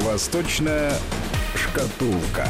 Восточная шкатулка.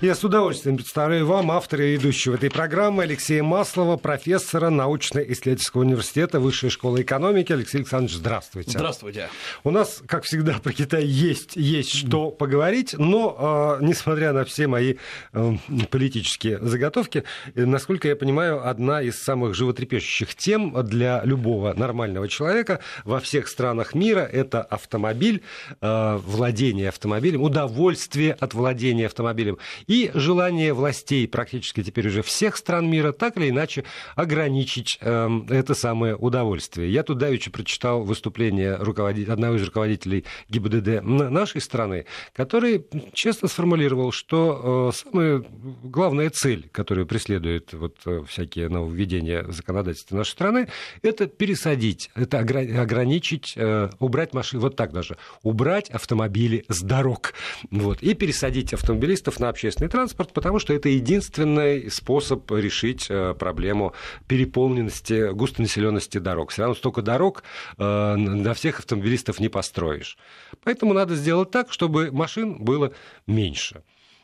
Я с удовольствием представляю вам автора и ведущего этой программы Алексея Маслова, профессора научно-исследовательского университета Высшей школы экономики. Алексей Александрович, здравствуйте. Здравствуйте. У нас, как всегда, про Китай есть, есть что поговорить, но, э, несмотря на все мои э, политические заготовки, э, насколько я понимаю, одна из самых животрепещущих тем для любого нормального человека во всех странах мира – это автомобиль, э, владение автомобилем, удовольствие от владения автомобилем и желание властей практически теперь уже всех стран мира так или иначе ограничить э, это самое удовольствие. Я тут давеча прочитал выступление одного из руководителей ГИБДД нашей страны, который честно сформулировал, что э, самая главная цель, которую преследуют вот, э, всякие нововведения законодательства нашей страны, это пересадить, это ограничить, э, убрать машины, вот так даже, убрать автомобили с дорог вот, и пересадить автомобилистов на общественный общественный транспорт, потому что это единственный способ решить э, проблему переполненности, густонаселенности дорог. Все равно столько дорог э, на всех автомобилистов не построишь. Поэтому надо сделать так, чтобы машин было меньше.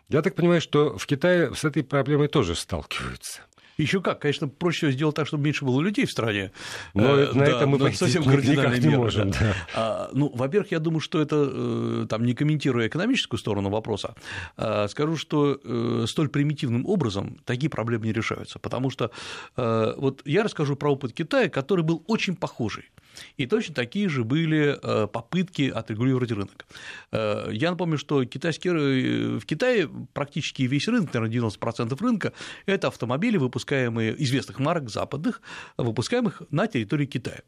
Я так понимаю, что в Китае с этой проблемой тоже сталкиваются. Еще как, конечно, проще сделать так, чтобы меньше было людей в стране. Но э, на да, это мы совсем никак не можем. Да. А, ну, во-первых, я думаю, что это, э, там, не комментируя экономическую сторону вопроса, а, скажу, что э, столь примитивным образом такие проблемы не решаются, потому что вот я расскажу про опыт Китая, который был очень похожий. И точно такие же были э, попытки отрегулировать рынок. Э, я напомню, что китайский, э, в Китае практически весь рынок, наверное, 90% рынка – это автомобили, выпускаемые известных марок западных, выпускаемых на территории Китая.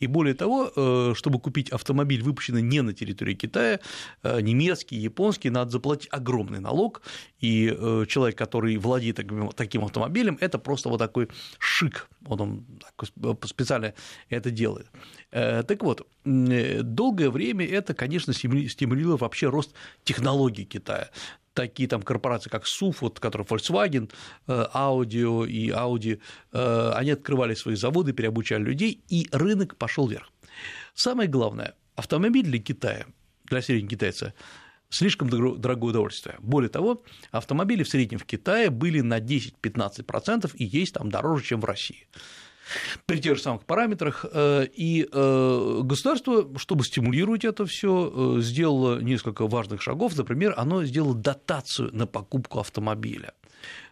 И более того, чтобы купить автомобиль, выпущенный не на территории Китая, немецкий, японский, надо заплатить огромный налог, и человек, который владеет таким автомобилем, это просто вот такой шик, он, он специально это делает. Э, так вот, долгое время это, конечно, стимулировало вообще рост технологий Китая такие там корпорации, как СУФ, вот, которые Volkswagen, Audi и Audi, э, они открывали свои заводы, переобучали людей, и рынок пошел вверх. Самое главное, автомобиль для Китая, для среднего китайца, слишком дорогое удовольствие. Более того, автомобили в среднем в Китае были на 10-15% и есть там дороже, чем в России при тех же самых параметрах. Э, и э, государство, чтобы стимулировать это все, э, сделало несколько важных шагов. Например, оно сделало дотацию на покупку автомобиля.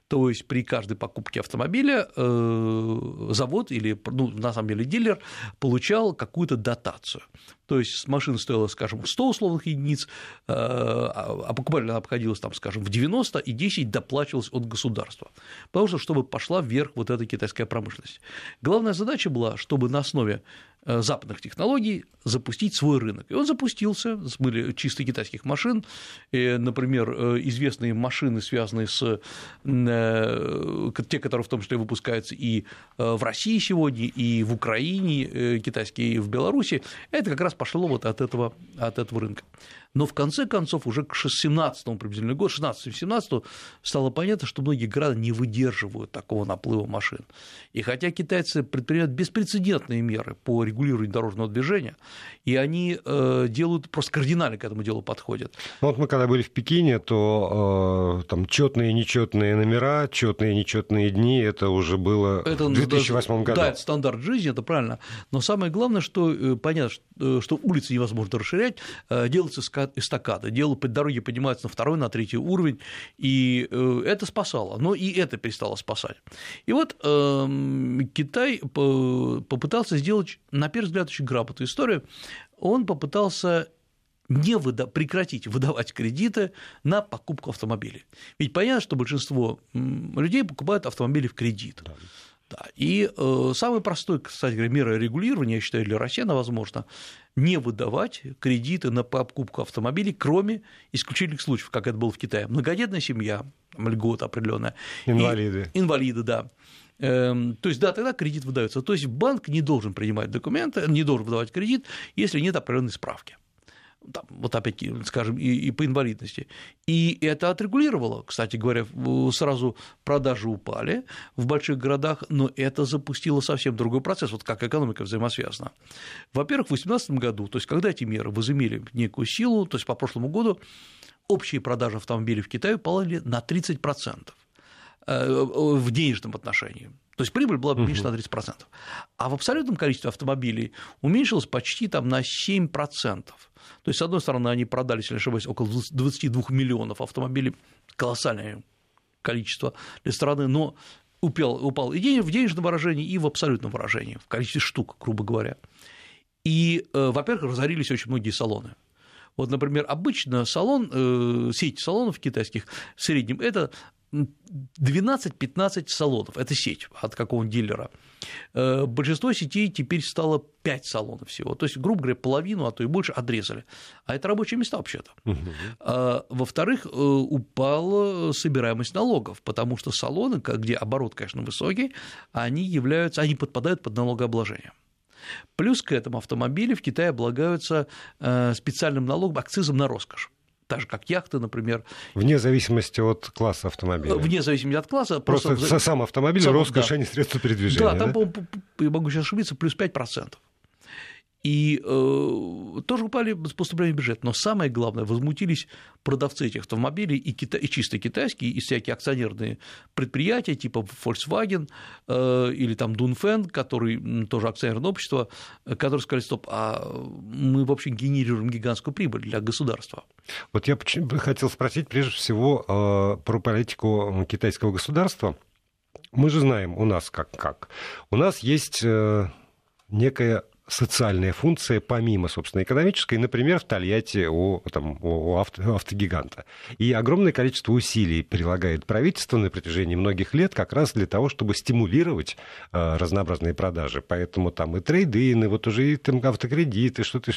То есть при каждой покупке автомобиля завод или, ну, на самом деле, дилер получал какую-то дотацию. То есть машина стоила, скажем, 100 условных единиц, а, а покупателю она обходилась, там, скажем, в 90, и 10 доплачивалось от государства. Потому что, чтобы пошла вверх вот эта китайская промышленность. Главная задача была, чтобы на основе э, западных технологий запустить свой рынок. И он запустился, были чисто китайских машин, и, например, э, известные машины, связанные с э, те, которые в том числе выпускаются и в России сегодня, и в Украине, китайские и в Беларуси, это как раз раз пошло вот от этого, от этого рынка. Но в конце концов, уже к 17 приблизительно году, 16-17 стало понятно, что многие города не выдерживают такого наплыва машин. И хотя китайцы предпринимают беспрецедентные меры по регулированию дорожного движения, и они э, делают просто кардинально к этому делу подходят. Ну, вот мы когда были в Пекине, то э, там четные и нечетные номера, четные и нечетные дни, это уже было это, в 2008 году. Да, это стандарт жизни, это правильно. Но самое главное, что э, понятно, что, что улицы невозможно расширять, делается эстакады, дело по дороге поднимается на второй, на третий уровень, и э, это спасало, но и это перестало спасать. И вот э, Китай попытался сделать, на первый взгляд, очень грамотную историю, он попытался не выда- прекратить выдавать кредиты на покупку автомобилей. Ведь понятно, что большинство людей покупают автомобили в кредит. Да. Да. И э, самый простой, кстати говоря, мера регулирования, я считаю, для России она возможно, не выдавать кредиты на покупку автомобилей, кроме исключительных случаев, как это было в Китае. Многодетная семья, льгота определенная. Инвалиды. И, инвалиды, да. Эм, то есть, да, тогда кредит выдается. То есть банк не должен принимать документы, не должен выдавать кредит, если нет определенной справки. Там, вот опять, скажем, и, и по инвалидности. И это отрегулировало, кстати говоря, сразу продажи упали в больших городах, но это запустило совсем другой процесс, вот как экономика взаимосвязана. Во-первых, в 2018 году, то есть когда эти меры возымели некую силу, то есть по прошлому году общие продажи автомобилей в Китае упали на 30% э, в денежном отношении. То есть прибыль была меньше на 30%. А в абсолютном количестве автомобилей уменьшилась почти там, на 7%. То есть, с одной стороны, они продали, если не ошибаюсь, около 22 миллионов автомобилей, колоссальное количество для страны, но упал, упал и в денежном выражении, и в абсолютном выражении, в количестве штук, грубо говоря. И, э, во-первых, разорились очень многие салоны. Вот, например, обычно салон, э, сеть салонов китайских в среднем это 12-15 салонов, это сеть от какого-нибудь дилера. Э, большинство сетей теперь стало 5 салонов всего, то есть, грубо говоря, половину, а то и больше отрезали. А это рабочие места вообще-то. Угу. Во-вторых, э, упала собираемость налогов, потому что салоны, где оборот, конечно, высокий, они являются, они подпадают под налогообложение. Плюс к этому автомобили в Китае облагаются э, специальным налогом, акцизом на роскошь так же, как яхты, например. Вне зависимости от класса автомобиля. Вне зависимости от класса. Просто, просто сам автомобиль, сам, роскошь, да. а не средства передвижения. Да, там, да? я могу сейчас ошибиться, плюс 5% и э, тоже упали поступления в бюджет. Но самое главное, возмутились продавцы этих автомобилей и, кита... и чисто китайские, и всякие акционерные предприятия типа Volkswagen э, или там Dunfen, который тоже акционерное общество, которые сказали, стоп, а мы, в общем, генерируем гигантскую прибыль для государства. Вот я хотел спросить прежде всего э, про политику китайского государства. Мы же знаем у нас как как. У нас есть э, некая социальная функция помимо, собственно, экономической, например, в Тольятти у, там, у авто, автогиганта. И огромное количество усилий прилагает правительство на протяжении многих лет как раз для того, чтобы стимулировать э, разнообразные продажи. Поэтому там и трейдины, вот уже и там, автокредиты, что-то,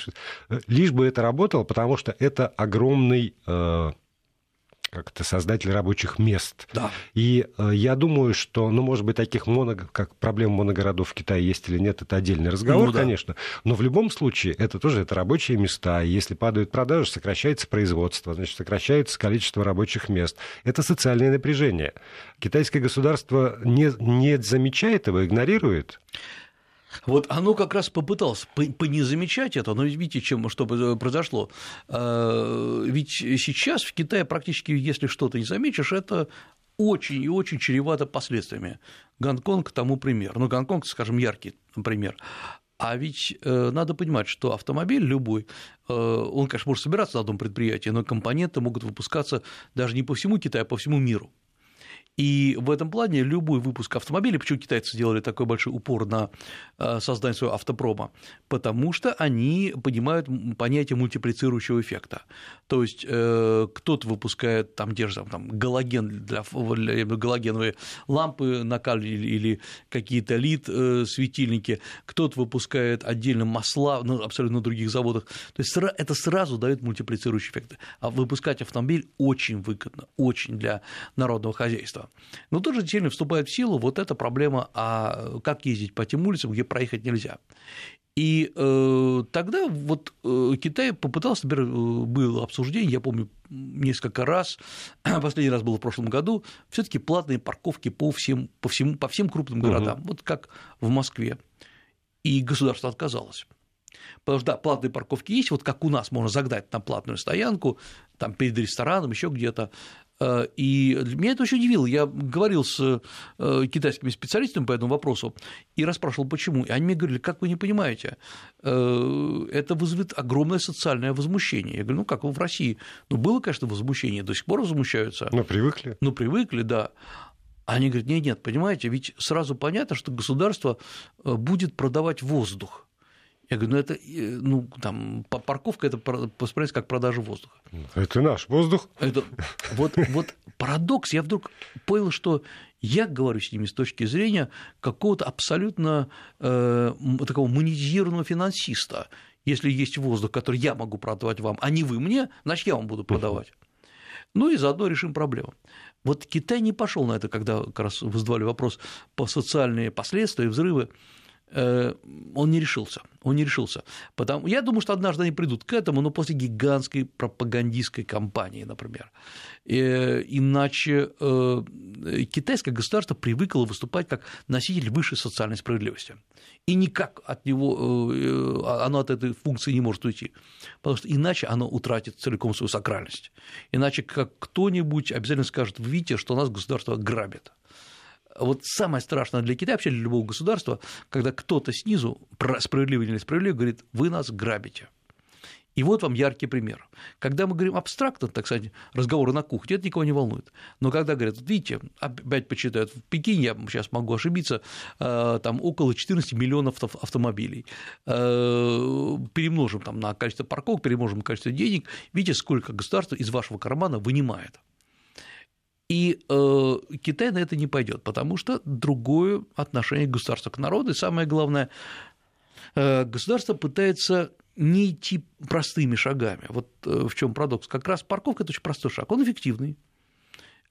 лишь бы это работало, потому что это огромный э, как то создатель рабочих мест. Да. И э, я думаю, что, ну, может быть, таких моно, как проблем моногородов в Китае есть или нет, это отдельный разговор, ну, да. конечно. Но в любом случае это тоже это рабочие места. И если падают продажи, сокращается производство, значит, сокращается количество рабочих мест. Это социальное напряжение. Китайское государство не, не замечает его, игнорирует. Вот оно как раз попыталось не замечать это, но видите, чем, что произошло. А, ведь сейчас в Китае практически, если что-то не заметишь, это очень и очень чревато последствиями. Гонконг тому пример. Ну, Гонконг, скажем, яркий пример. А ведь э, надо понимать, что автомобиль любой, э, он, конечно, может собираться на одном предприятии, но компоненты могут выпускаться даже не по всему Китаю, а по всему миру. И в этом плане любой выпуск автомобиля, почему китайцы сделали такой большой упор на э, создание своего автопрома, потому что они понимают понятие мультиплицирующего эффекта. То есть э, кто-то выпускает там, держит там, галоген для, для галогеновые лампы накалили или какие-то лид э, кто-то выпускает отдельно масла на абсолютно других заводах. То есть это сразу дает мультиплицирующий эффект. А выпускать автомобиль очень выгодно, очень для народного хозяйства. Но тут же сильно вступает в силу вот эта проблема, а как ездить по тем улицам, где проехать нельзя. И э, тогда вот э, Китай попытался, например, э, было обсуждение, я помню, несколько раз, последний раз было в прошлом году, все таки платные парковки по всем, по всему, по всем крупным городам, угу. вот как в Москве. И государство отказалось. Потому что, да, платные парковки есть, вот как у нас можно загнать на платную стоянку, там перед рестораном, еще где-то, Э, и меня это очень удивило. Я говорил с э, китайскими специалистами по этому вопросу и расспрашивал, почему. И они мне говорили, как вы не понимаете, э, это вызовет огромное социальное возмущение. Я говорю, ну как в России? Ну, было, конечно, возмущение, до сих пор возмущаются. Ну, привыкли. Ну, привыкли, да. Они говорят, нет, нет, понимаете, ведь сразу понятно, что государство будет продавать воздух. Я говорю, ну это, э, ну там, парковка это воспринимается как продажа воздуха. Это наш воздух. Это, вот, вот парадокс. Я вдруг понял, что я говорю с ними с точки зрения какого-то абсолютно э, такого монетизированного финансиста. Если есть воздух, который я могу продавать вам, а не вы мне, значит, я вам буду продавать. Ну и заодно решим проблему. Вот Китай не пошел на это, когда как раз вы задавали вопрос по социальные последствия, взрывы. Э, он не решился. Он не решился. Потому, я думаю, что однажды они придут к этому, но после гигантской пропагандистской кампании, например. Э, иначе э, китайское государство привыкло выступать как носитель высшей социальной справедливости. И никак от него, оно от этой функции не может уйти. Потому что иначе оно утратит целиком свою сакральность. Иначе как кто-нибудь обязательно скажет, вы видите, что нас государство грабит вот самое страшное для Китая, вообще для любого государства, когда кто-то снизу, справедливо или несправедливо, говорит, вы нас грабите. И вот вам яркий пример. Когда мы говорим абстрактно, так сказать, разговоры на кухне, это никого не волнует. Но когда говорят, вот видите, опять почитают, в Пекине, я сейчас могу ошибиться, э, там около 14 миллионов автомобилей, э, перемножим там на количество парковок, перемножим количество денег, видите, сколько государство из вашего кармана вынимает. И э, Китай на это не пойдет, потому что другое отношение государства к народу. И самое главное, э, государство пытается не идти простыми шагами. Вот э, в чем парадокс. Как раз парковка – это очень простой шаг, он эффективный.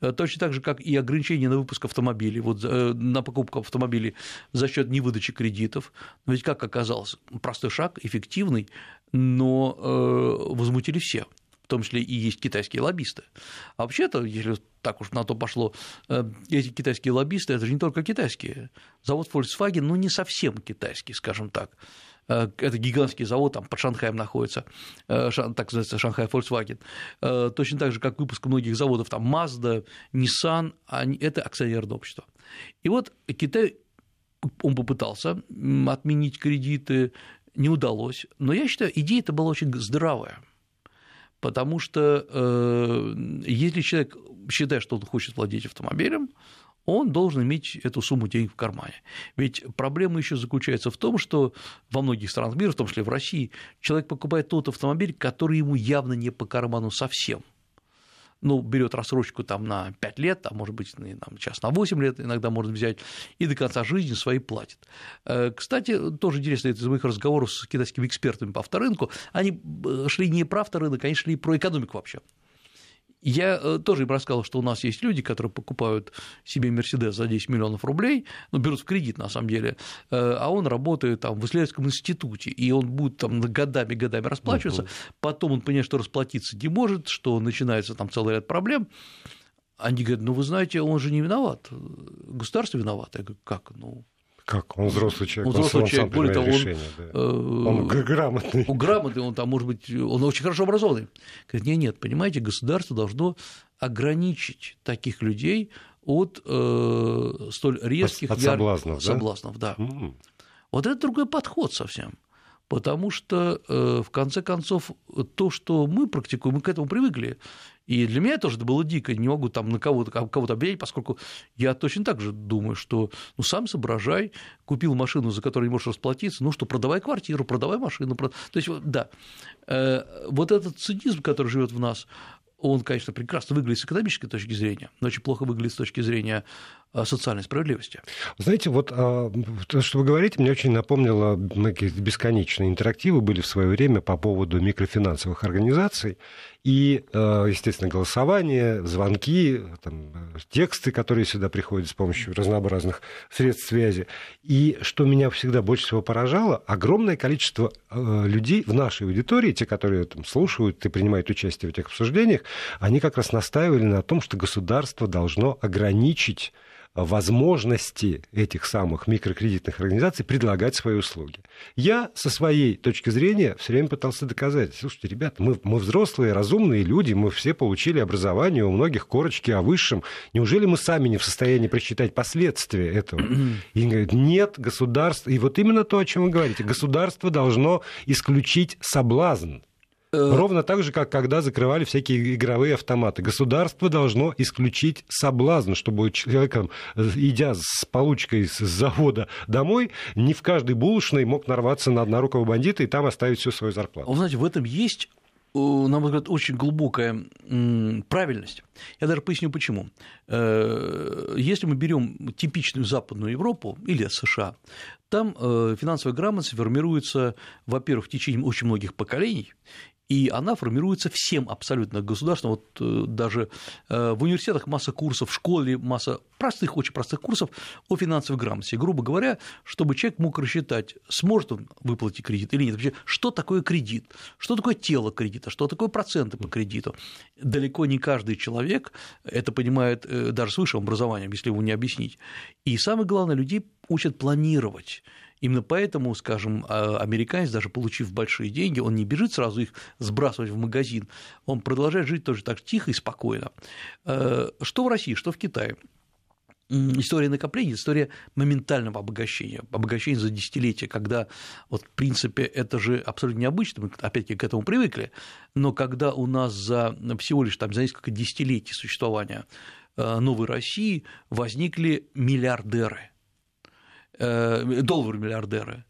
Э, точно так же, как и ограничение на выпуск автомобилей, вот, э, на покупку автомобилей за счет невыдачи кредитов. Но ведь, как оказалось, простой шаг, эффективный, но возмутили все в том числе и есть китайские лоббисты. А вообще-то, если так уж на то пошло, э, эти китайские лоббисты – это же не только китайские. Завод Volkswagen, ну, не совсем китайский, скажем так. Э, это гигантский завод, там под Шанхаем находится, э, так называется Шанхай Volkswagen. Точно так же, как выпуск многих заводов, там Mazda, Nissan, они, это акционерное общество. И вот Китай, он попытался отменить кредиты, не удалось, но я считаю, идея это была очень здравая – потому что э, если человек считает, что он хочет владеть автомобилем, он должен иметь эту сумму денег в кармане. Ведь проблема еще заключается в том, что во многих странах мира, в том числе в России, человек покупает тот автомобиль, который ему явно не по карману совсем – ну, берет рассрочку там на 5 лет, а может быть, там, сейчас на 8 лет иногда можно взять, и до конца жизни свои платит. Э, кстати, тоже интересно, это из моих разговоров с китайскими экспертами по авторынку, они э, шли не про авторынок, они шли про экономику вообще. Я э, тоже им рассказал, что у нас есть люди, которые покупают себе Мерседес за 10 миллионов рублей, ну, берут в кредит, на самом деле, э, а он работает там в исследовательском институте, и он будет там годами-годами расплачиваться, uh-huh. потом он понимает, что расплатиться не может, что начинается там целый ряд проблем, они говорят, ну, вы знаете, он же не виноват, государство виновато. Я говорю, как? Ну, как? Он взрослый человек, он, взрослый он человек, более того, решение, он, да. он грамотный. Он грамотный, он там, может быть, он очень хорошо образованный. Говорит, нет, нет, понимаете, государство должно ограничить таких людей от э, столь резких от, от соблазнов, яр... да? соблазнов, да. Mm. Вот это другой подход совсем. Потому что, э, в конце концов, то, что мы практикуем, мы к этому привыкли. И для меня тоже это было дико, не могу там на кого-то кого обвинять, поскольку я точно так же думаю, что ну сам соображай, купил машину, за которую не можешь расплатиться, ну что, продавай квартиру, продавай машину. Прод... То есть, да, э, вот этот цинизм, который живет в нас, он, конечно, прекрасно выглядит с экономической точки зрения, но очень плохо выглядит с точки зрения социальной справедливости. Знаете, вот а, то, что вы говорите, мне очень напомнило, многие бесконечные интерактивы были в свое время по поводу микрофинансовых организаций, и, а, естественно, голосование, звонки, там, тексты, которые сюда приходят с помощью разнообразных средств связи. И что меня всегда больше всего поражало, огромное количество людей в нашей аудитории, те, которые там, слушают и принимают участие в этих обсуждениях, они как раз настаивали на том, что государство должно ограничить возможности этих самых микрокредитных организаций предлагать свои услуги. Я со своей точки зрения все время пытался доказать, слушайте, ребята, мы, мы взрослые, разумные люди, мы все получили образование, у многих корочки о высшем. Неужели мы сами не в состоянии просчитать последствия этого? И они говорят, нет, государство... И вот именно то, о чем вы говорите, государство должно исключить соблазн Ровно так же, как когда закрывали всякие игровые автоматы. Государство должно исключить соблазн, чтобы человек, идя с получкой с завода домой, не в каждой булочной мог нарваться на однорукого бандита и там оставить всю свою зарплату. Вы знаете, в этом есть на мой взгляд, очень глубокая правильность. Я даже поясню почему. Э, если мы берем типичную Западную Европу или США, там э, финансовая грамотность формируется, во-первых, в течение очень многих поколений, и она формируется всем абсолютно государством. Вот э, даже э, в университетах масса курсов, в школе масса простых, очень простых курсов о финансовой грамотности. Грубо говоря, чтобы человек мог рассчитать, сможет он выплатить кредит или нет. Вообще, что такое кредит, что такое тело кредита, что такое проценты по кредиту. Далеко не каждый человек это понимает э, даже с высшим образованием, если его не объяснить. И самое главное, людей учат планировать. Именно поэтому, скажем, а, американец, даже получив большие деньги, он не бежит сразу их сбрасывать в магазин, он продолжает жить тоже так тихо и спокойно. Э, что в России, что в Китае? история накопления, история моментального обогащения, обогащения за десятилетия, когда, вот, в принципе, это же абсолютно необычно, мы опять-таки к этому привыкли, но когда у нас за всего лишь там, за несколько десятилетий существования э, новой России возникли миллиардеры – Э, доллары миллиардеры.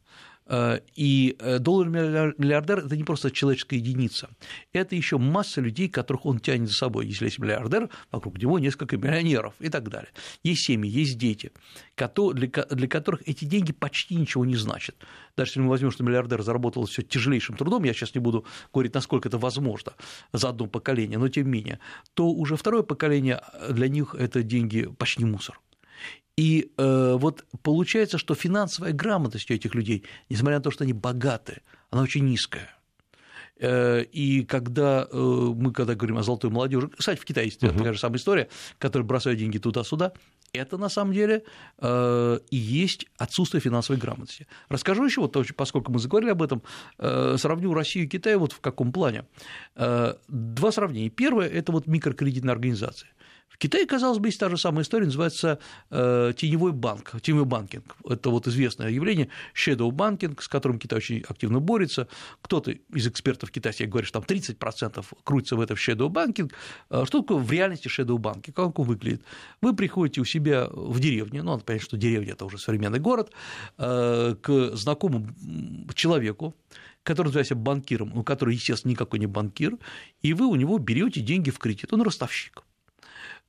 Э, и э, доллар-миллиардер – это не просто человеческая единица, это еще масса людей, которых он тянет за собой. Если есть миллиардер, вокруг него несколько миллионеров и так далее. Есть семьи, есть дети, для которых эти деньги почти ничего не значат. Даже если мы возьмем, что миллиардер заработал все тяжелейшим трудом, я сейчас не буду говорить, насколько это возможно за одно поколение, но тем не менее, то уже второе поколение для них это деньги почти мусор. И э, вот получается, что финансовая грамотность у этих людей, несмотря на то, что они богаты, она очень низкая. Э, и когда э, мы когда говорим о золотой молодежи, кстати, в Китае есть uh-huh. такая же самая история, которые бросают деньги туда-сюда, это на самом деле э, и есть отсутствие финансовой грамотности. Расскажу еще, вот, поскольку мы заговорили об этом, сравню Россию и Китай вот в каком плане. Два сравнения. Первое – это вот микрокредитные организации. В Китае, казалось бы, есть та же самая история, называется э, теневой банк, теневой банкинг. Это вот известное явление, shadow банкинг, с которым Китай очень активно борется. Кто-то из экспертов китайских говорит, что там 30% крутится в этом shadow банкинг. А что такое в реальности shadow банкинг? Как он выглядит? Вы приходите у себя в деревню, ну, надо понять, что деревня – это уже современный город, э, к знакомому человеку, который называется банкиром, ну, который, естественно, никакой не банкир, и вы у него берете деньги в кредит, он ростовщик.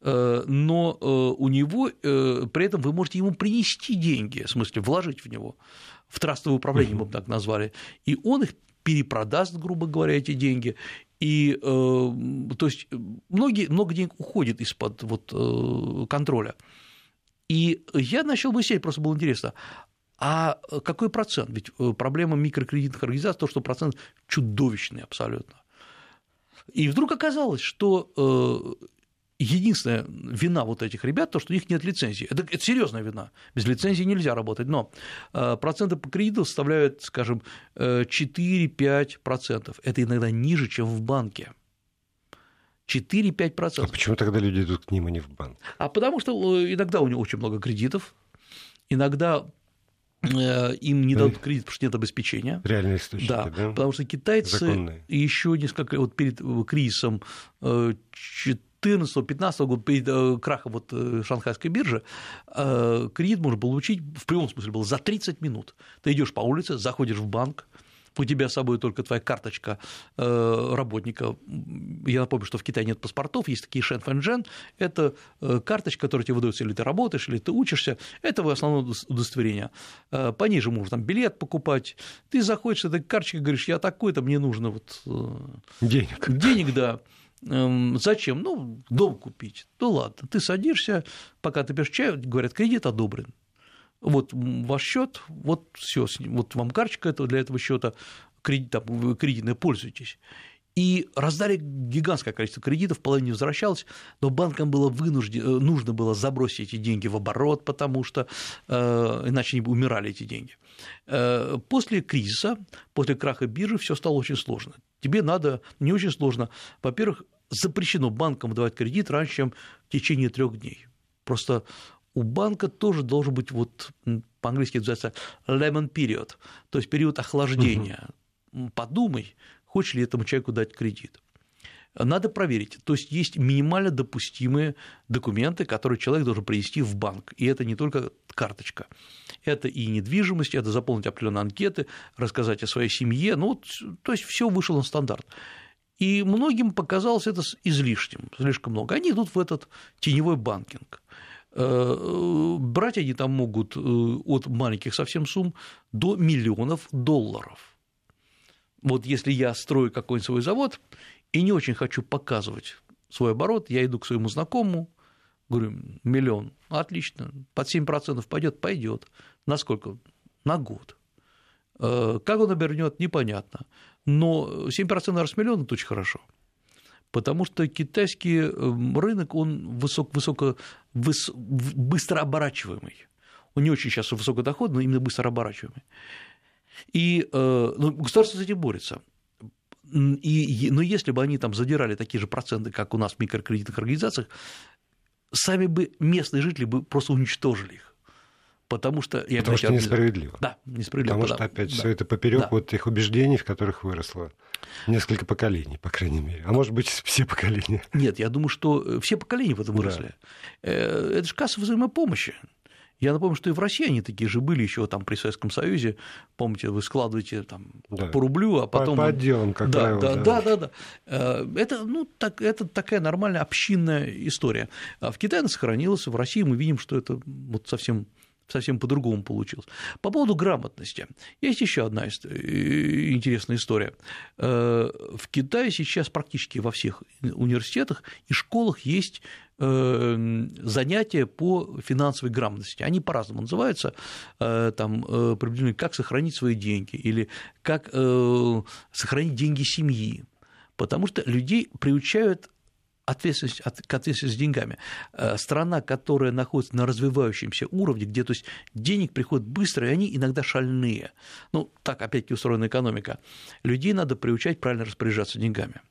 Э, но э, у него э, при этом вы можете ему принести деньги, в смысле вложить в него, в трастовое управление мы бы так назвали, и он их перепродаст, грубо говоря, эти деньги, и то есть многие, много денег уходит из-под вот, контроля. И я начал мыслить, просто было интересно, а какой процент? Ведь проблема микрокредитных организаций то, что процент чудовищный абсолютно. И вдруг оказалось, что единственная вина вот этих ребят, то, что у них нет лицензии. Это, это серьезная вина. Без лицензии нельзя работать. Но э, проценты по кредиту составляют, скажем, 4-5%. Это иногда ниже, чем в банке. 4-5%. А почему тогда люди идут к ним, а не в банк? А потому что э, иногда у них очень много кредитов, иногда э, им не дадут кредит, потому что нет обеспечения. Реальные источники, да? да? Потому что китайцы Законные. еще несколько вот перед кризисом 2014-2015 года, перед э, крахом вот э, шанхайской биржи, э, кредит можно получить, в прямом смысле было, за 30 минут. Ты идешь по улице, заходишь в банк, у тебя с собой только твоя карточка работника. Я напомню, что в Китае нет паспортов, есть такие Шен Фэнжен. Это карточка, которая тебе выдается, или ты работаешь, или ты учишься. Это основное удостоверение. По ней же можно там билет покупать. Ты заходишь с этой карточкой, говоришь, я такой-то, мне нужно вот... Денег. Денег, да. Эм, зачем? Ну, дом купить. Ну ладно, ты садишься, пока ты пьешь чай, говорят, кредит одобрен. Вот ваш счет, вот все, вот вам карточка этого для этого счета, кредит, там, вы кредитной пользуетесь. И раздали гигантское количество кредитов, половина не возвращалась, но банкам было вынуждено, э, нужно было забросить эти деньги в оборот, потому что э, иначе не умирали эти деньги. Э, после кризиса, после краха биржи все стало очень сложно. Тебе надо, не очень сложно, во-первых, запрещено банкам давать кредит раньше, чем в течение трех дней. Просто у банка тоже должен быть вот по-английски называется lemon period, то есть период охлаждения. Угу. Подумай, хочешь ли этому человеку дать кредит. Надо проверить. То есть есть минимально допустимые документы, которые человек должен принести в банк. И это не только карточка. Это и недвижимость, это заполнить определенные анкеты, рассказать о своей семье. Ну, вот, то есть все вышло на стандарт. И многим показалось это излишним, слишком много. Они идут в этот теневой банкинг. Э, брать они там могут э, от маленьких совсем сумм до миллионов долларов. Вот если я строю какой-нибудь свой завод и не очень хочу показывать свой оборот, я иду к своему знакомому, говорю, миллион, отлично, под 7% пойдет, пойдет. На сколько? На год. Э, как он обернет, непонятно. Но 7% раз миллион – это очень хорошо. Потому что китайский эм, рынок, он высоко, высоко, выс, быстро оборачиваемый. Он не очень сейчас высокодоходный, но именно быстро оборачиваемый. И э, ну, государство с этим борется. И, но если бы они там задирали такие же проценты, как у нас в микрокредитных организациях, сами бы местные жители бы просто уничтожили их. Потому что, я потому что несправедливо. Да, несправедливо. Потому что, опять, да. все это поперек да. вот их убеждений, в которых выросло несколько поколений, по крайней мере. А может быть, все поколения. Нет, я думаю, что э, все поколения в этом выросли. Да. Э, это же касса взаимопомощи. Я напомню, что и в России они такие же были еще там при Советском Союзе. Помните, вы складываете там да. по рублю, а потом... По, по отделам, как да, правило. Да, да, да, да. Э, это, ну, так, это такая нормальная общинная история. А в Китае она сохранилась, в России мы видим, что это вот совсем совсем по-другому получилось. По поводу грамотности. Есть еще одна э, интересная история. Э, в Китае сейчас практически во всех университетах и школах есть занятия по финансовой грамотности. Они по-разному называются, э, там, э, определенные, как сохранить свои деньги или как сохранить деньги семьи, потому что людей приучают ответственность, к ответственности с деньгами. Страна, которая находится на развивающемся уровне, где то есть, денег приходит быстро, и они иногда шальные. Ну, так опять-таки устроена экономика. Людей надо приучать правильно распоряжаться деньгами.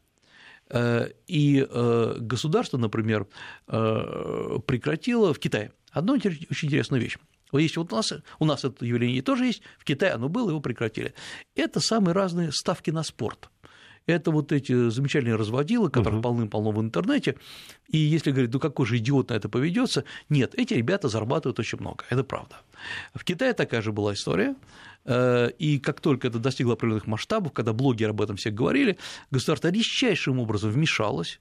Э, и э, государство, например, э, прекратило в Китае одну очень интересную вещь. Вот есть вот у нас, у нас это явление тоже есть, в Китае оно было, его прекратили. Это самые разные ставки на спорт. Это вот эти замечательные разводилы, которых угу. полным-полно в интернете. И если говорить, ну какой же идиот на это поведется, нет, эти ребята зарабатывают очень много, это правда. В Китае такая же была история. Э, и как только это достигло определенных масштабов, когда блогеры об этом все говорили, государство резчайшим образом вмешалось,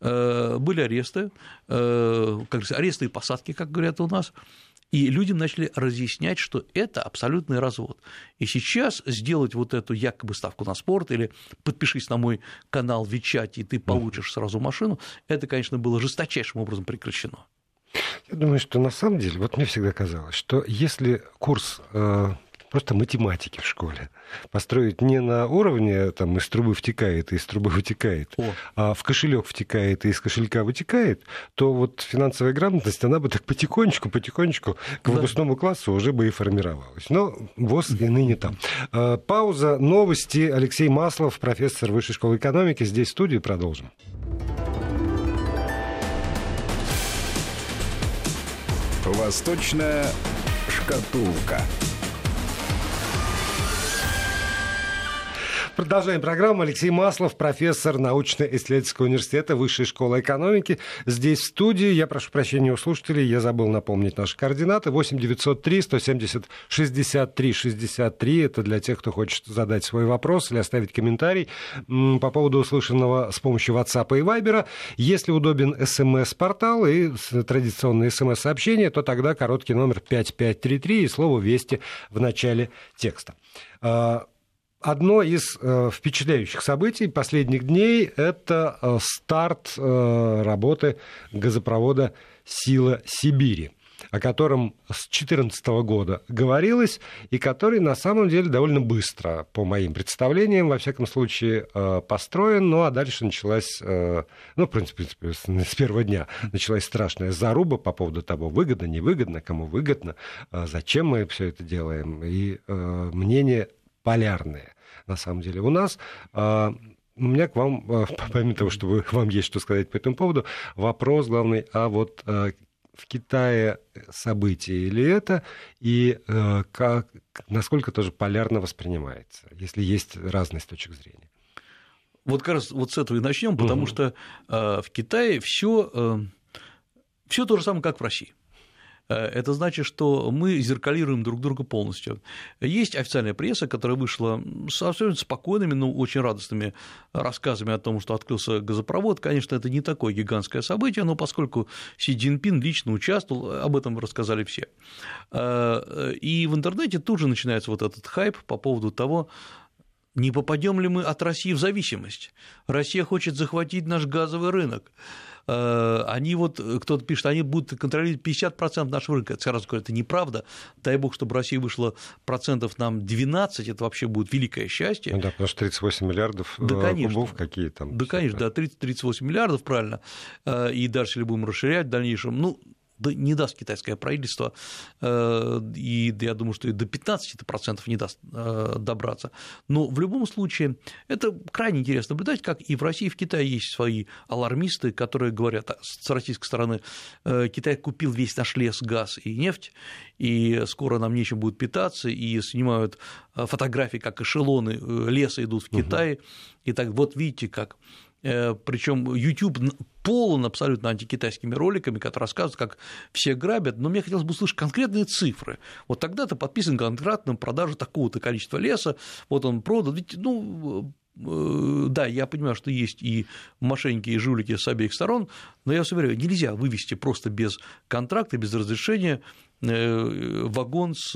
э, были аресты, э, как говорится, аресты и посадки, как говорят у нас, и людям начали разъяснять, что это абсолютный развод. И сейчас сделать вот эту якобы ставку на спорт или подпишись на мой канал в Вичате, и ты получишь сразу машину, это, конечно, было жесточайшим образом прекращено. Я думаю, что на самом деле, вот мне всегда казалось, что если курс просто математики в школе. Построить не на уровне там из трубы втекает и из трубы вытекает, О. а в кошелек втекает и из кошелька вытекает, то вот финансовая грамотность, она бы так потихонечку, потихонечку к да. выпускному классу уже бы и формировалась. Но ВОЗ и ныне там. А, пауза, новости. Алексей Маслов, профессор Высшей школы экономики. Здесь в студии продолжим. Восточная шкатулка. Продолжаем программу. Алексей Маслов, профессор научно-исследовательского университета Высшей школы экономики. Здесь в студии. Я прошу прощения у слушателей, я забыл напомнить наши координаты. 8 903 170 63 63. Это для тех, кто хочет задать свой вопрос или оставить комментарий по поводу услышанного с помощью WhatsApp и Viber. Если удобен смс-портал и традиционные смс-сообщения, то тогда короткий номер 5533 и слово «Вести» в начале текста. Одно из э, впечатляющих событий последних дней – это э, старт э, работы газопровода «Сила Сибири», о котором с 2014 года говорилось, и который на самом деле довольно быстро, по моим представлениям, во всяком случае, э, построен. Ну а дальше началась, э, ну, в принципе, с первого дня началась страшная заруба по поводу того, выгодно, невыгодно, кому выгодно, э, зачем мы все это делаем. И мнение полярные, на самом деле. У нас а, у меня к вам, а, помимо того, что вы, вам есть что сказать по этому поводу, вопрос главный, а вот а, в Китае событие или это, и как, насколько тоже полярно воспринимается, если есть разность точек зрения. Вот как раз вот с этого и начнем, потому угу. что в Китае все все то же самое, как в России. Э, это значит, что мы зеркалируем друг друга полностью. Есть официальная пресса, которая вышла с абсолютно спокойными, но очень радостными рассказами о том, что открылся газопровод. Конечно, это не такое гигантское событие, но поскольку Си Цзиньпин лично участвовал, об этом рассказали все. Э, и в интернете тут же начинается вот этот хайп по поводу того, Не попадем ли мы от России в зависимость? Россия хочет захватить наш газовый рынок. Э, они вот, кто-то пишет, они будут контролировать 50% нашего рынка. Это сразу говорю, это неправда. Дай бог, чтобы Россия вышла процентов нам 12, это вообще будет великое счастье. Ну да, потому что 38 миллиардов да, э, конечно. кубов какие там. Да, конечно, да, 30-38 миллиардов, правильно. Э, и дальше ли будем расширять в дальнейшем. Ну, да не даст китайское правительство, э, и я думаю, что и до 15% не даст э, добраться. Но в любом случае это крайне интересно наблюдать, как и в России, и в Китае есть свои алармисты, которые говорят с российской стороны, э, Китай купил весь наш лес, газ и нефть, и скоро нам нечем будет питаться, и снимают фотографии, как эшелоны леса идут в Китай, угу. и так вот видите, как причем YouTube полон абсолютно антикитайскими роликами, которые рассказывают, как все грабят, но мне хотелось бы услышать конкретные цифры. Вот тогда-то подписан контракт на продажу такого-то количества леса, вот он продан, ведь, ну, э, да, я понимаю, что есть и мошенники, и жулики с обеих сторон, но я вас уверяю, нельзя вывести просто без контракта, без разрешения э, вагон с,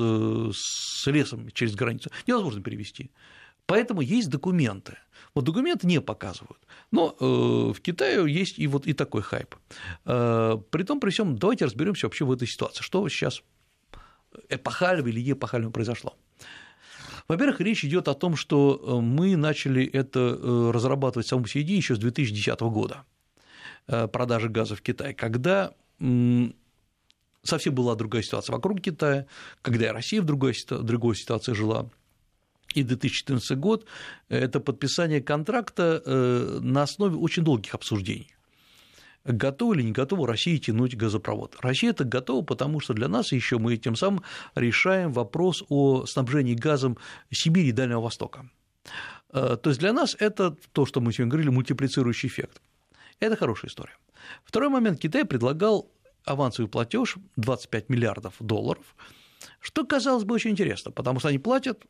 с лесом через границу. Невозможно перевести. Поэтому есть документы. Вот документы не показывают. Но э, в Китае есть и вот и такой хайп. Э, при том, при всем, давайте разберемся вообще в этой ситуации. Что сейчас эпохального или епохального произошло. Во-первых, речь идет о том, что э, мы начали это разрабатывать в самом CD еще с 2010 года, продажи газа в Китай, когда совсем была другая ситуация вокруг Китая, когда и Россия в другой, другой ситуации жила, и 2014 год – это подписание контракта э, на основе очень долгих обсуждений. Готова или не готова Россия тянуть газопровод? Россия это готова, потому что для нас еще мы тем самым решаем вопрос о снабжении газом Сибири и Дальнего Востока. Э, то есть для нас это то, что мы сегодня говорили, мультиплицирующий эффект. Это хорошая история. Второй момент. Китай предлагал авансовый платеж 25 миллиардов долларов, что казалось бы очень интересно, потому что они платят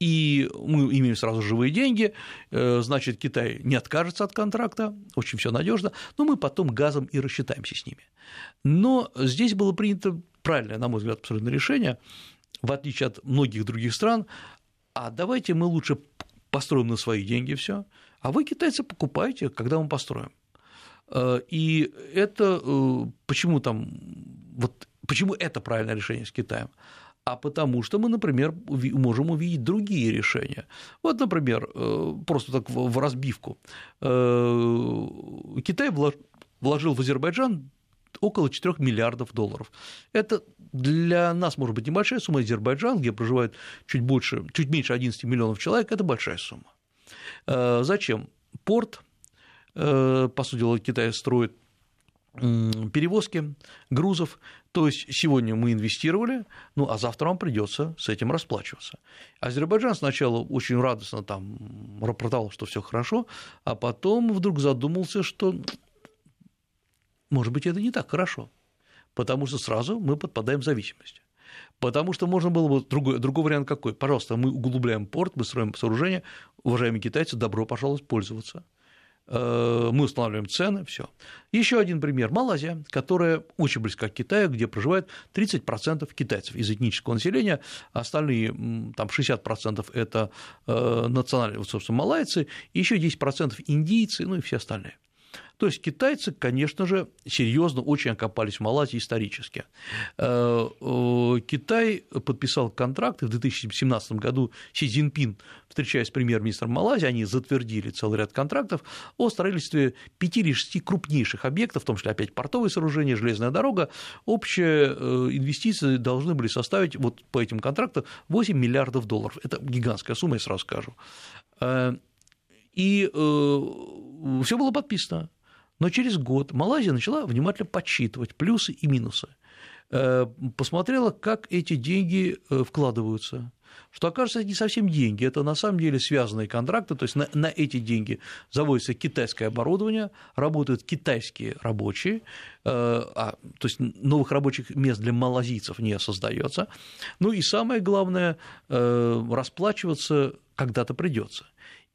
и мы имеем сразу живые деньги, э, значит, Китай не откажется от контракта, очень все надежно, но мы потом газом и рассчитаемся с ними. Но здесь было принято правильное, на мой взгляд, абсолютно решение, в отличие от многих других стран, а давайте мы лучше построим на свои деньги все, а вы, китайцы, покупаете, когда мы построим. Э, и это э, почему там, вот почему это правильное решение с Китаем? А потому что мы, например, можем увидеть другие решения. Вот, например, э, просто так в разбивку. Э, Китай вложил в Азербайджан около 4 миллиардов долларов. Это для нас, может быть, небольшая сумма. Азербайджан, где проживает чуть, больше, чуть меньше 11 миллионов человек, это большая сумма. Э, зачем? Порт, по сути дела, Китай строит перевозки грузов. То есть сегодня мы инвестировали, ну а завтра вам придется с этим расплачиваться. Азербайджан сначала очень радостно там рапортовал, что все хорошо, а потом вдруг задумался, что может быть это не так хорошо, потому что сразу мы подпадаем в зависимость. Потому что можно было бы другой, другой вариант какой? Пожалуйста, мы углубляем порт, мы строим сооружение, уважаемые китайцы, добро пожаловать пользоваться. Э, мы устанавливаем цены, все. Еще один пример. Малайзия, которая очень близка к Китаю, где проживает 30% китайцев из этнического населения, остальные там 60% это э, национальные, собственно, малайцы, еще 10% индийцы, ну и все остальные. То есть китайцы, конечно же, серьезно очень окопались в Малайзии исторически. Э, Китай подписал контракт, и в 2017 году Си Цзиньпин, встречаясь с премьер-министром Малайзии, они затвердили целый ряд контрактов о строительстве пяти или шести крупнейших объектов, в том числе опять портовые сооружения, железная дорога. Общие э, инвестиции должны были составить вот по этим контрактам 8 миллиардов долларов. Это гигантская сумма, я сразу скажу. Э, и все было подписано. Но через год Малайзия начала внимательно подсчитывать плюсы и минусы. Э, посмотрела, как эти деньги э, вкладываются. Что окажется, это не совсем деньги, это на самом деле связанные контракты, то есть на, на эти деньги заводится китайское оборудование, работают китайские рабочие, э, а, то есть новых рабочих мест для малазийцев не создается. Ну и самое главное, расплачиваться когда-то придется.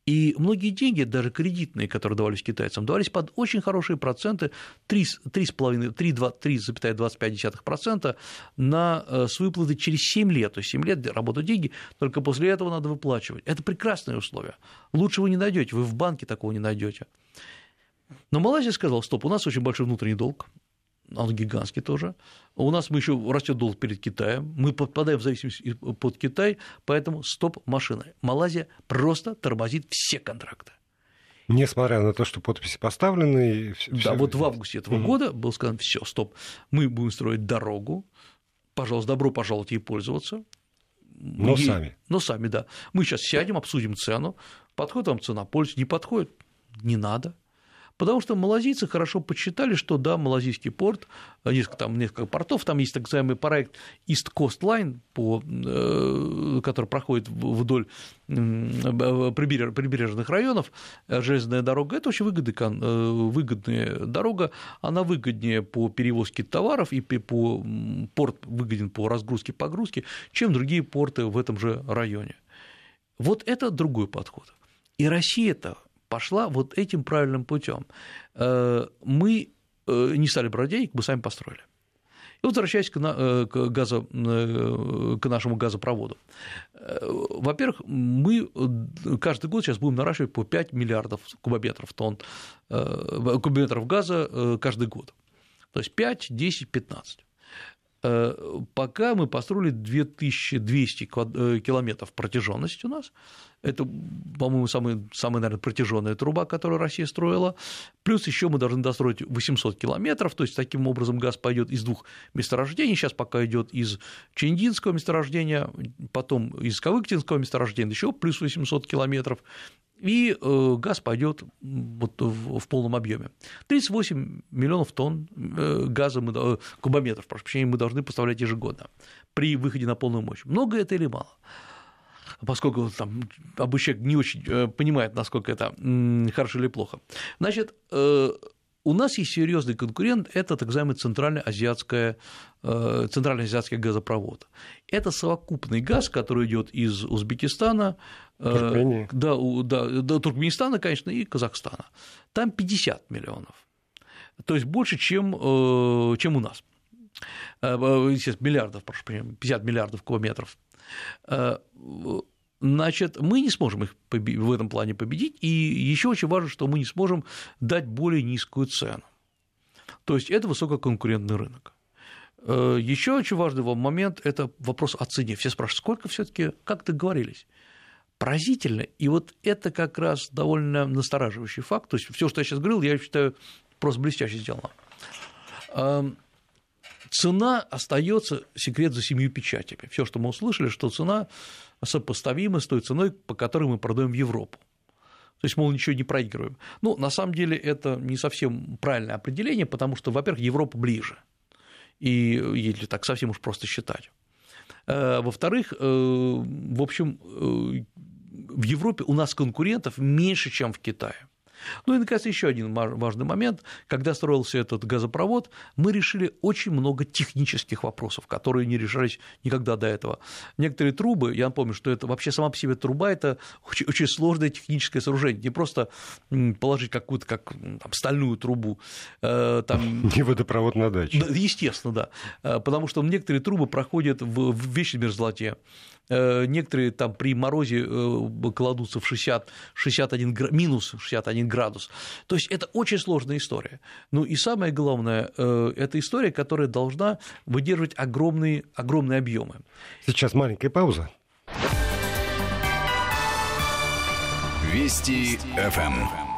И многие деньги, даже кредитные, которые давались китайцам, давались под очень хорошие проценты, 3,25% на, э, с выплаты через 7 лет. То есть 7 лет работают деньги, только после этого надо выплачивать. Это прекрасные условия. Лучше вы не найдете, вы в банке такого не найдете. Но Малайзия сказала, стоп, у нас очень большой внутренний долг, он гигантский тоже. У нас мы еще растет долг перед Китаем, мы подпадаем в зависимость под Китай, поэтому стоп машины. Малайзия просто тормозит все контракты. Несмотря на то, что подписи поставлены. Да, вот в августе этого угу. года был сказано, все, стоп, мы будем строить дорогу, пожалуйста, добро пожаловать ей пользоваться. Но ей... сами. Но сами, да. Мы сейчас сядем, обсудим цену, подходит вам цена, пользуйтесь, не подходит, не надо. Потому что малазийцы хорошо подсчитали, что да, малазийский порт, э, несколько, там несколько портов, там есть так называемый проект East Coast Line, по, э, который проходит вдоль прибережных районов, э, железная дорога, это очень выгодная, выгодная дорога, она выгоднее по перевозке товаров и по порт выгоден по разгрузке, погрузке, чем другие порты в этом же районе. Вот это другой подход. И Россия-то пошла вот этим правильным путем. Э, мы э, не стали брать денег, мы сами построили. И возвращаясь к, э, газо, к нашему газопроводу. Во-первых, мы каждый год сейчас будем наращивать по 5 миллиардов кубометров тонн, кубометров газа каждый год. То есть 5, 10, 15. Пока мы построили 2200 километров протяженности у нас, это, по-моему, самая, самая, наверное, протяженная труба, которую Россия строила. Плюс еще мы должны достроить 800 километров, то есть таким образом газ пойдет из двух месторождений. Сейчас пока идет из Чендинского месторождения, потом из Кавыктинского месторождения, еще плюс 800 километров и э, газ пойдет вот в полном объеме. 38 миллионов тонн э, газа, мы, э, кубометров, прошу прощения, мы должны поставлять ежегодно при выходе на полную мощь. Много это или мало? поскольку там обычный человек не очень понимает, насколько это хорошо или плохо. Значит, у нас есть серьезный конкурент, это так называемый центральноазиатская, э, центральноазиатский газопровод. Это совокупный газ, который идет из Узбекистана, да, да, да, Туркменистана, конечно, и Казахстана. Там 50 миллионов. То есть больше, чем, чем у нас. Естественно, миллиардов, прошу прощения, 50 миллиардов кубометров значит, мы не сможем их в этом плане победить, и еще очень важно, что мы не сможем дать более низкую цену. То есть это высококонкурентный рынок. Э, еще очень важный момент – это вопрос о цене. Все спрашивают, сколько все таки как договорились? Поразительно, и вот это как раз довольно настораживающий факт. То есть все, что я сейчас говорил, я считаю просто блестяще сделано. Цена остается секрет за семью печатями. Все, что мы услышали, что цена сопоставимы с той ценой, по которой мы продаем в Европу. То есть, мол, ничего не проигрываем. Ну, на самом деле, это не совсем правильное определение, потому что, во-первых, Европа ближе, и если так совсем уж просто считать. Э, во-вторых, э, в общем, э, в Европе у нас конкурентов меньше, чем в Китае. Ну и, наконец, еще один важный момент. Когда строился этот газопровод, мы решили очень много технических вопросов, которые не решались никогда до этого. Некоторые трубы, я напомню, что это вообще сама по себе труба – это очень, очень сложное техническое сооружение, не просто положить какую-то как там, стальную трубу. Э, там... Не водопровод на даче. Естественно, да, э, потому что некоторые трубы проходят в вечной мерзлоте, некоторые там при морозе э, кладутся в 60, 61, минус 61 градус. То есть это очень сложная история. Ну и самое главное, э, это история, которая должна выдерживать огромные, огромные объемы. Сейчас маленькая пауза. Вести ФМ.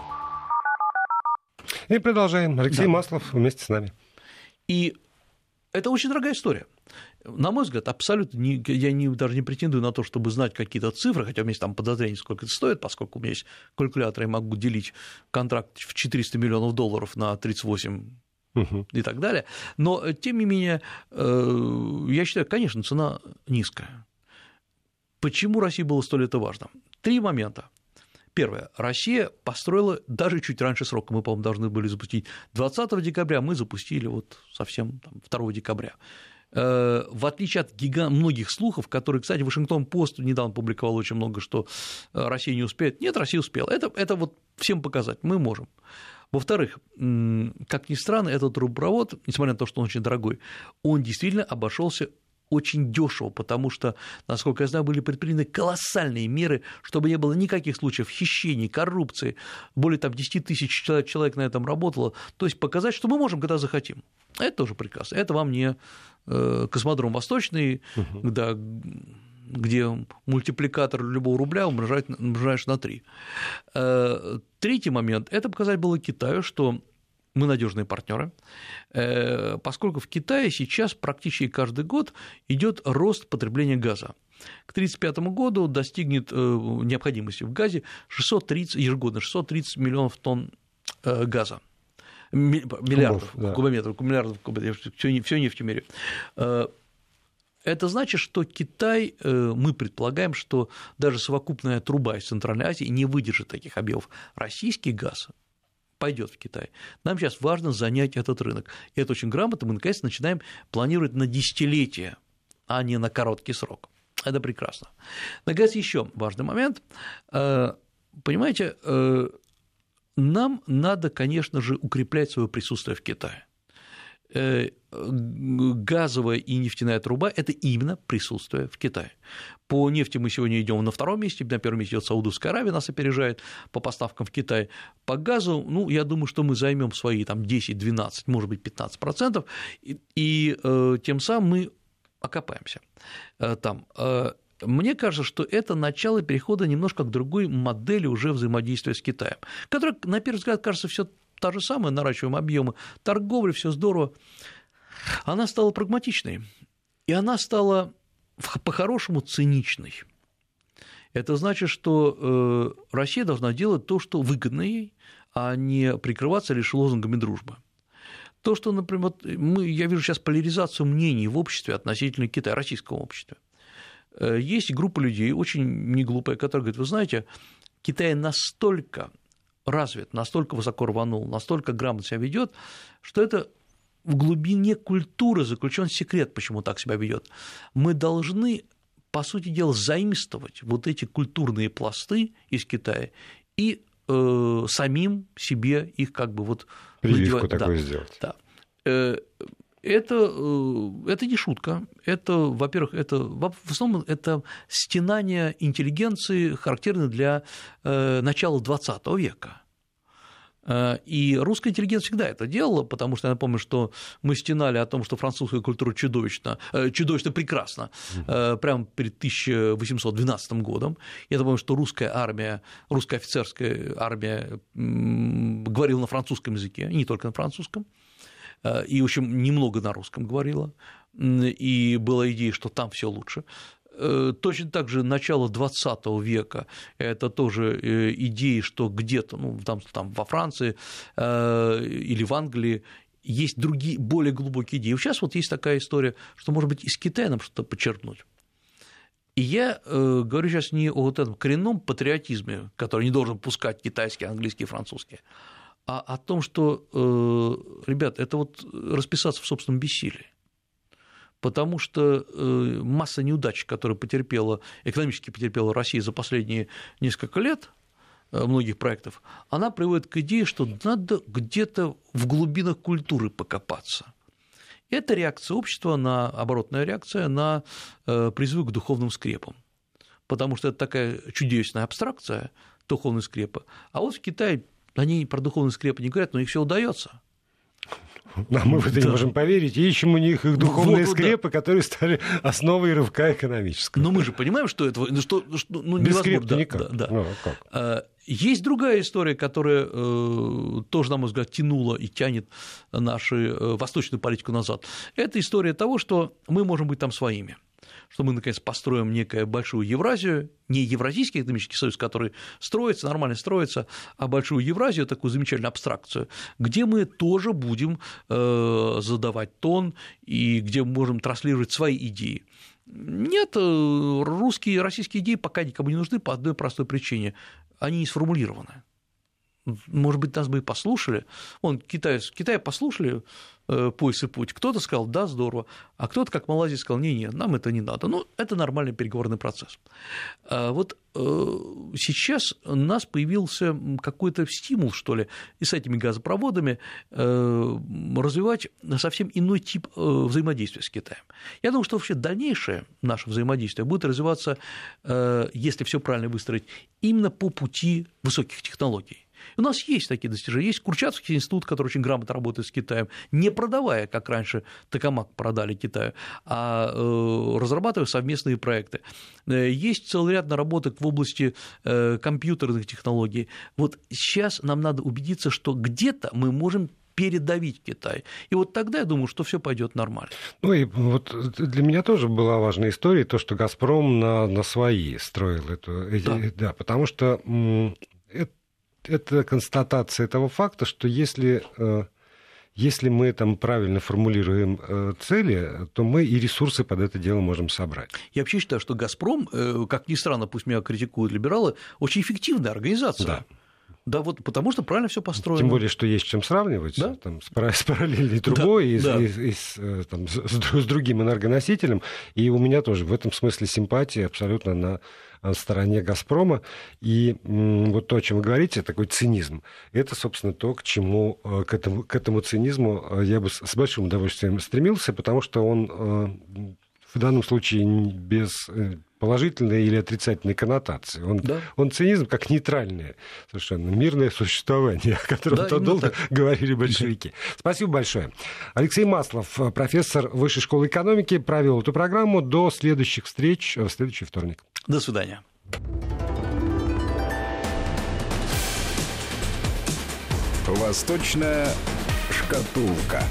И продолжаем. Алексей да. Маслов вместе с нами. И это очень дорогая история. На мой взгляд, абсолютно не, я не, даже не претендую на то, чтобы знать какие-то цифры, хотя у меня есть там подозрение, сколько это стоит, поскольку у меня есть калькулятор, я могу делить контракт в 400 миллионов долларов на 38 угу. и так далее. Но, тем не менее, э, я считаю, конечно, цена низкая. Почему России было столь это важно? Три момента. Первое. Россия построила даже чуть раньше срока. Мы, по-моему, должны были запустить 20 декабря, мы запустили вот совсем там, 2 декабря. Э, в отличие от гигант, многих слухов, которые, кстати, Вашингтон Пост недавно публиковал очень много, что э, Россия не успеет. Нет, Россия успела. Это, это вот всем показать, мы можем. Во-вторых, как ни странно, этот трубопровод, несмотря на то, что он очень дорогой, он действительно обошелся очень дешево, потому что, насколько я знаю, были предприняты колоссальные меры, чтобы не было никаких случаев хищений, коррупции. Более там, 10 тысяч человек на этом работало. То есть показать, что мы можем, когда захотим. Это тоже прекрасно. Это вам не э, космодром Восточный, угу. да, где мультипликатор любого рубля умножаешь на 3. Э, третий момент – это показать было Китаю, что мы надежные партнеры, э, поскольку в Китае сейчас практически каждый год идет рост потребления газа. К 1935 году достигнет э, необходимости в газе 630, ежегодно 630 миллионов тонн э, газа миллиардов Кубов, да. кубометров, миллиардов кубометров, все нефть в мире. Это значит, что Китай, мы предполагаем, что даже совокупная труба из Центральной Азии не выдержит таких объемов. Российский газ пойдет в Китай. Нам сейчас важно занять этот рынок. И это очень грамотно. Мы, наконец, начинаем планировать на десятилетия, а не на короткий срок. Это прекрасно. Наконец, еще важный момент. Э, понимаете, э, нам надо, конечно же, укреплять свое присутствие в Китае. Э, газовая и нефтяная труба – это именно присутствие в Китае. По нефти мы сегодня идем на втором месте, на первом месте идет Саудовская Аравия, нас опережает по поставкам в Китай. По газу, ну, я думаю, что мы займем свои там 10-12, может быть, 15%, и, и э, тем самым мы окопаемся э, там. Э, мне кажется, что это начало перехода немножко к другой модели уже взаимодействия с Китаем, которая, на первый взгляд, кажется все та же самая, наращиваем объемы торговли, все здорово, она стала прагматичной, и она стала по-хорошему циничной. Это значит, что э, Россия должна делать то, что выгодно ей, а не прикрываться лишь лозунгами дружбы. То, что, например, мы, я вижу сейчас поляризацию мнений в обществе относительно Китая, российского общества. Э, есть группа людей, очень неглупая, которые говорят, вы знаете, Китай настолько развит, настолько высоко рванул, настолько грамотно себя ведет, что это в глубине культуры заключен секрет, почему так себя ведет. Мы должны, по сути дела, заимствовать вот эти культурные пласты из Китая и э, самим себе их как бы вот прививку такую да, сделать. Да. Э, это, э, это не шутка. Это, во-первых, это в основном это стенание интеллигенции, характерно для э, начала XX века. Э, и русская интеллигенция всегда это делала, потому что я напомню, что мы стенали о том, что французская культура чудовищно, чудовищно прекрасна, прямо перед 1812 годом. Я напомню, что русская армия, русская офицерская армия говорила на французском языке, не только на французском. Э, и, в общем, немного на русском говорила, и была идея, что там все лучше. Э, точно так же начало XX века – это тоже э, идеи, что где-то, ну, там, там во Франции или в Англии есть другие, более глубокие идеи. Сейчас вот есть такая история, что, может быть, и с Китаем что-то подчеркнуть. И я э, говорю сейчас не о вот этом коренном патриотизме, который не должен пускать китайский, английский, французский, а о том, что, э, ребят, это вот расписаться в собственном бессилии. Потому что э, масса неудач, которые потерпела, экономически потерпела Россия за последние несколько лет, э, многих проектов, она приводит к идее, что надо где-то в глубинах культуры покопаться. Это реакция общества на оборотная реакция на призывы к духовным скрепам. Потому что это такая чудесная абстракция духовной скрепы. А вот в Китае они про духовные скрепы не говорят, но их все удается. А мы в это да. не можем поверить. И ищем у них их духовные вот, скрепы, да. которые стали основой рывка экономического. Но мы же понимаем, что это ну, что, что ну, Без скреп да, никак. Да, да. Ну, а как? А, есть другая история, которая э, тоже, на мой взгляд, тянула и тянет нашу э, восточную политику назад. Это история того, что мы можем быть там своими что мы, наконец, построим некую большую Евразию, не Евразийский экономический союз, который строится, нормально строится, а большую Евразию, такую замечательную абстракцию, где мы тоже будем э, задавать тон и где мы можем транслировать свои идеи. Нет, э, русские российские идеи пока никому не нужны по одной простой причине. Они не сформулированы. Может быть, нас бы и послушали. Вон, Китай, Китай послушали, пояс и путь. Кто-то сказал, да, здорово, а кто-то, как Малайзия, сказал, не-не, нам это не надо. Ну, это нормальный переговорный процесс. А вот э, сейчас у нас появился какой-то стимул, что ли, и с этими газопроводами э, развивать совсем иной тип взаимодействия с Китаем. Я думаю, что вообще дальнейшее наше взаимодействие будет развиваться, если все правильно выстроить, именно по пути высоких технологий. У нас есть такие достижения. Есть Курчатовский институт, который очень грамотно работает с Китаем, не продавая, как раньше Токамак продали Китаю, а э, разрабатывая совместные проекты. Э, есть целый ряд наработок в области э, компьютерных технологий. Вот сейчас нам надо убедиться, что где-то мы можем передавить Китай. И вот тогда я думаю, что все пойдет нормально. Ну и вот для меня тоже была важная история, то, что Газпром на, на свои строил эту, да. да, потому что это это констатация этого факта, что если, э, если мы там правильно формулируем э, цели, то мы и ресурсы под это дело можем собрать. Я вообще считаю, что «Газпром», э, как ни странно, пусть меня критикуют либералы, очень эффективная организация. Да. Да, вот потому что правильно все построено. Тем более, что есть чем сравнивать да? там, с, с параллельной трубой да, и, да. и, и с, там, с, с другим энергоносителем. И у меня тоже в этом смысле симпатия абсолютно на стороне «Газпрома». И вот то, о чем вы говорите, такой цинизм, это, собственно, то, к чему, э, к этому, к этому цинизму э, я бы с большим удовольствием стремился, потому что он э, в данном случае без положительной или отрицательной коннотации. Он, да. он цинизм как нейтральное совершенно мирное существование, о котором да, то долго так. говорили большевики. Спасибо большое. Алексей Маслов, профессор Высшей школы экономики, провел эту программу. До следующих встреч в следующий вторник. До свидания. Восточная шкатулка.